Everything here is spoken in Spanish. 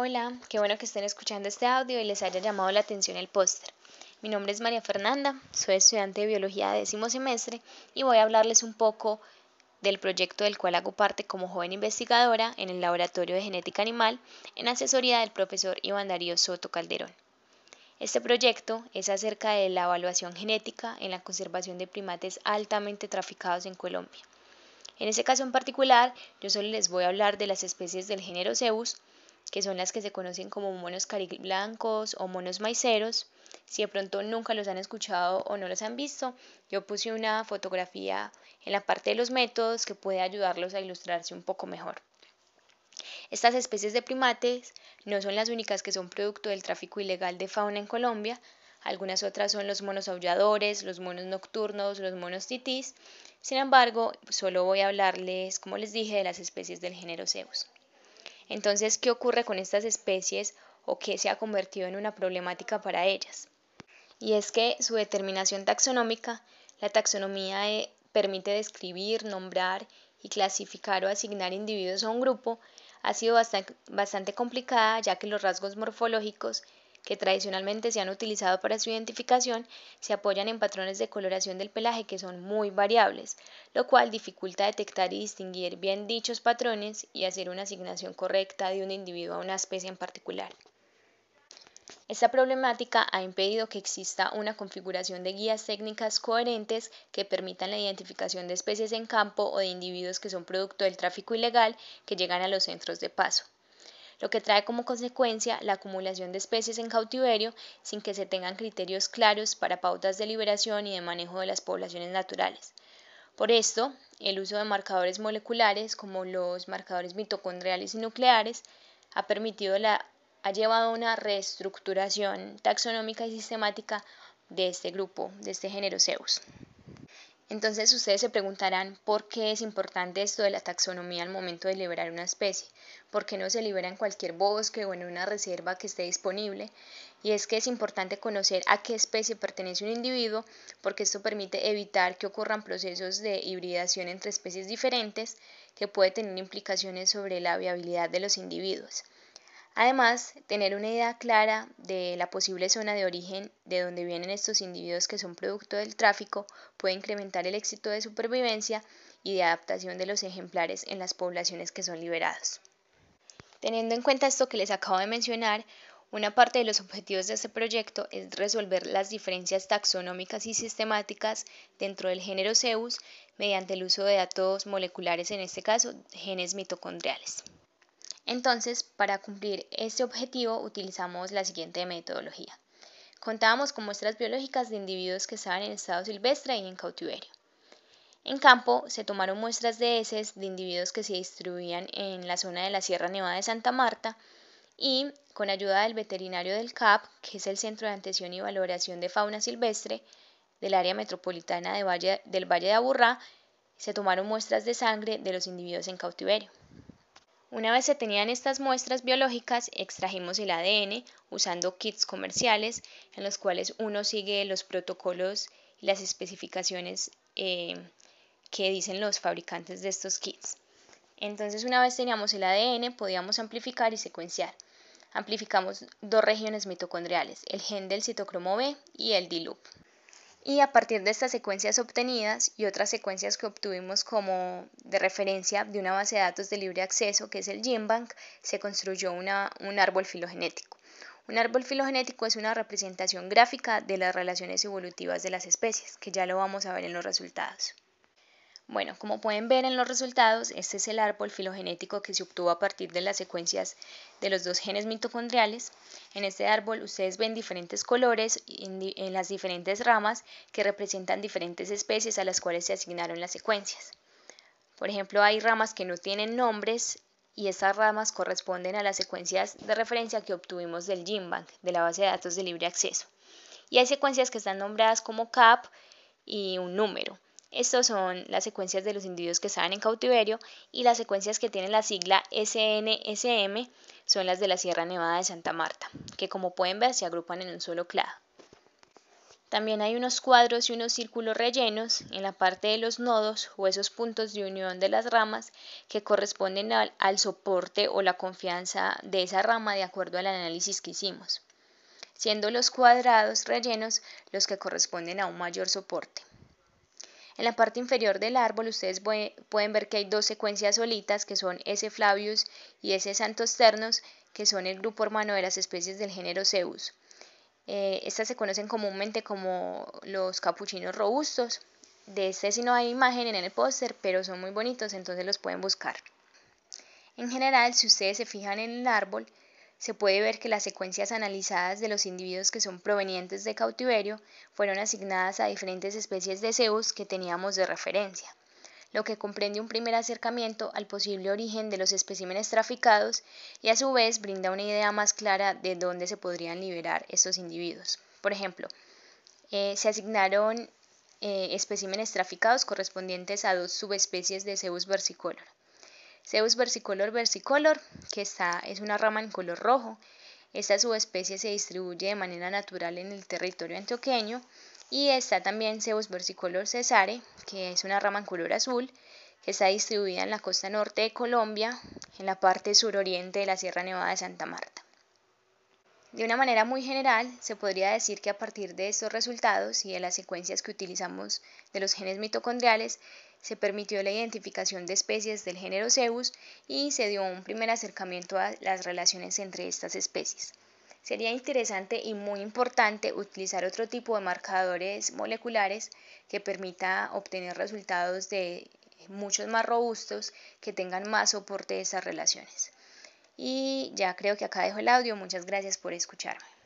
Hola, qué bueno que estén escuchando este audio y les haya llamado la atención el póster. Mi nombre es María Fernanda, soy estudiante de biología de décimo semestre y voy a hablarles un poco del proyecto del cual hago parte como joven investigadora en el Laboratorio de Genética Animal en asesoría del profesor Iván Darío Soto Calderón. Este proyecto es acerca de la evaluación genética en la conservación de primates altamente traficados en Colombia. En ese caso en particular, yo solo les voy a hablar de las especies del género Zeus, que son las que se conocen como monos cariblancos o monos maiceros. Si de pronto nunca los han escuchado o no los han visto, yo puse una fotografía en la parte de los métodos que puede ayudarlos a ilustrarse un poco mejor. Estas especies de primates no son las únicas que son producto del tráfico ilegal de fauna en Colombia, algunas otras son los monos aulladores, los monos nocturnos, los monos titís. Sin embargo, solo voy a hablarles, como les dije, de las especies del género Zeus. Entonces, ¿qué ocurre con estas especies o qué se ha convertido en una problemática para ellas? Y es que su determinación taxonómica, la taxonomía eh, permite describir, nombrar y clasificar o asignar individuos a un grupo, ha sido bastante, bastante complicada ya que los rasgos morfológicos que tradicionalmente se han utilizado para su identificación se apoyan en patrones de coloración del pelaje que son muy variables, lo cual dificulta detectar y distinguir bien dichos patrones y hacer una asignación correcta de un individuo a una especie en particular. Esta problemática ha impedido que exista una configuración de guías técnicas coherentes que permitan la identificación de especies en campo o de individuos que son producto del tráfico ilegal que llegan a los centros de paso lo que trae como consecuencia la acumulación de especies en cautiverio sin que se tengan criterios claros para pautas de liberación y de manejo de las poblaciones naturales. Por esto, el uso de marcadores moleculares como los marcadores mitocondriales y nucleares ha permitido la ha llevado a una reestructuración taxonómica y sistemática de este grupo, de este género Zeus. Entonces ustedes se preguntarán por qué es importante esto de la taxonomía al momento de liberar una especie, por qué no se libera en cualquier bosque o en una reserva que esté disponible. Y es que es importante conocer a qué especie pertenece un individuo, porque esto permite evitar que ocurran procesos de hibridación entre especies diferentes que puede tener implicaciones sobre la viabilidad de los individuos. Además, tener una idea clara de la posible zona de origen de donde vienen estos individuos que son producto del tráfico puede incrementar el éxito de supervivencia y de adaptación de los ejemplares en las poblaciones que son liberados. Teniendo en cuenta esto que les acabo de mencionar, una parte de los objetivos de este proyecto es resolver las diferencias taxonómicas y sistemáticas dentro del género Zeus mediante el uso de datos moleculares, en este caso genes mitocondriales. Entonces, para cumplir este objetivo utilizamos la siguiente metodología. Contábamos con muestras biológicas de individuos que estaban en estado silvestre y en cautiverio. En campo se tomaron muestras de heces de individuos que se distribuían en la zona de la Sierra Nevada de Santa Marta y con ayuda del veterinario del CAP, que es el Centro de Atención y Valoración de Fauna Silvestre del área metropolitana del Valle de Aburrá, se tomaron muestras de sangre de los individuos en cautiverio. Una vez se tenían estas muestras biológicas, extrajimos el ADN usando kits comerciales en los cuales uno sigue los protocolos y las especificaciones eh, que dicen los fabricantes de estos kits. Entonces, una vez teníamos el ADN, podíamos amplificar y secuenciar. Amplificamos dos regiones mitocondriales, el gen del citocromo B y el D-loop y a partir de estas secuencias obtenidas y otras secuencias que obtuvimos como de referencia de una base de datos de libre acceso que es el GenBank, se construyó un árbol filogenético. Un árbol filogenético es una representación gráfica de las relaciones evolutivas de las especies, que ya lo vamos a ver en los resultados. Bueno, como pueden ver en los resultados, este es el árbol filogenético que se obtuvo a partir de las secuencias de los dos genes mitocondriales. En este árbol ustedes ven diferentes colores en, las diferentes ramas que representan diferentes especies a las cuales se asignaron las secuencias. Por ejemplo, hay ramas que no tienen nombres y estas ramas corresponden a las secuencias de referencia que obtuvimos del GenBank, de la base de datos de libre acceso. Y hay secuencias que están nombradas como CAP y un número. Estas son las secuencias de los individuos que estaban en cautiverio y las secuencias que tienen la sigla SNSM son las de la Sierra Nevada de Santa Marta, que como pueden ver se agrupan en un solo clado. También hay unos cuadros y unos círculos rellenos en la parte de los nodos o esos puntos de unión de las ramas que corresponden al, al, soporte o la confianza de esa rama de acuerdo al análisis que hicimos, siendo los cuadrados rellenos los que corresponden a un mayor soporte. En la parte inferior del árbol ustedes pueden ver que hay dos secuencias solitas que son S. flavius y S. santos ternos que son el grupo hermano de las especies del género Zeus. Eh, estas se conocen comúnmente como los capuchinos robustos. De este sí no hay imagen en el póster, pero son muy bonitos, entonces los pueden buscar. En general, si ustedes se fijan en el árbol, se puede ver que las secuencias analizadas de los individuos que son provenientes de cautiverio fueron asignadas a diferentes especies de Zeus que teníamos de referencia lo que comprende un primer acercamiento al posible origen de los especímenes traficados y a su vez brinda una idea más clara de dónde se podrían liberar estos individuos. Por ejemplo, eh, se asignaron eh, especímenes traficados correspondientes a dos subespecies de Zeus versicolor. Zeus versicolor versicolor, que está, es una rama en color rojo. Esta subespecie se distribuye de manera natural en el territorio antioqueño y está también Zeus versicolor cesare, que es una rama en color azul, que está distribuida en la costa norte de Colombia, en la parte suroriente de la Sierra Nevada de Santa Marta. De una manera muy general, se podría decir que a partir de estos resultados y de las secuencias que utilizamos de los genes mitocondriales, se permitió la identificación de especies del género Zeus y se dio un primer acercamiento a las relaciones entre estas especies. Sería interesante y muy importante utilizar otro tipo de marcadores moleculares que permita obtener resultados de muchos más robustos que tengan más soporte de esas relaciones. Y ya creo que acá dejo el audio. Muchas gracias por escucharme.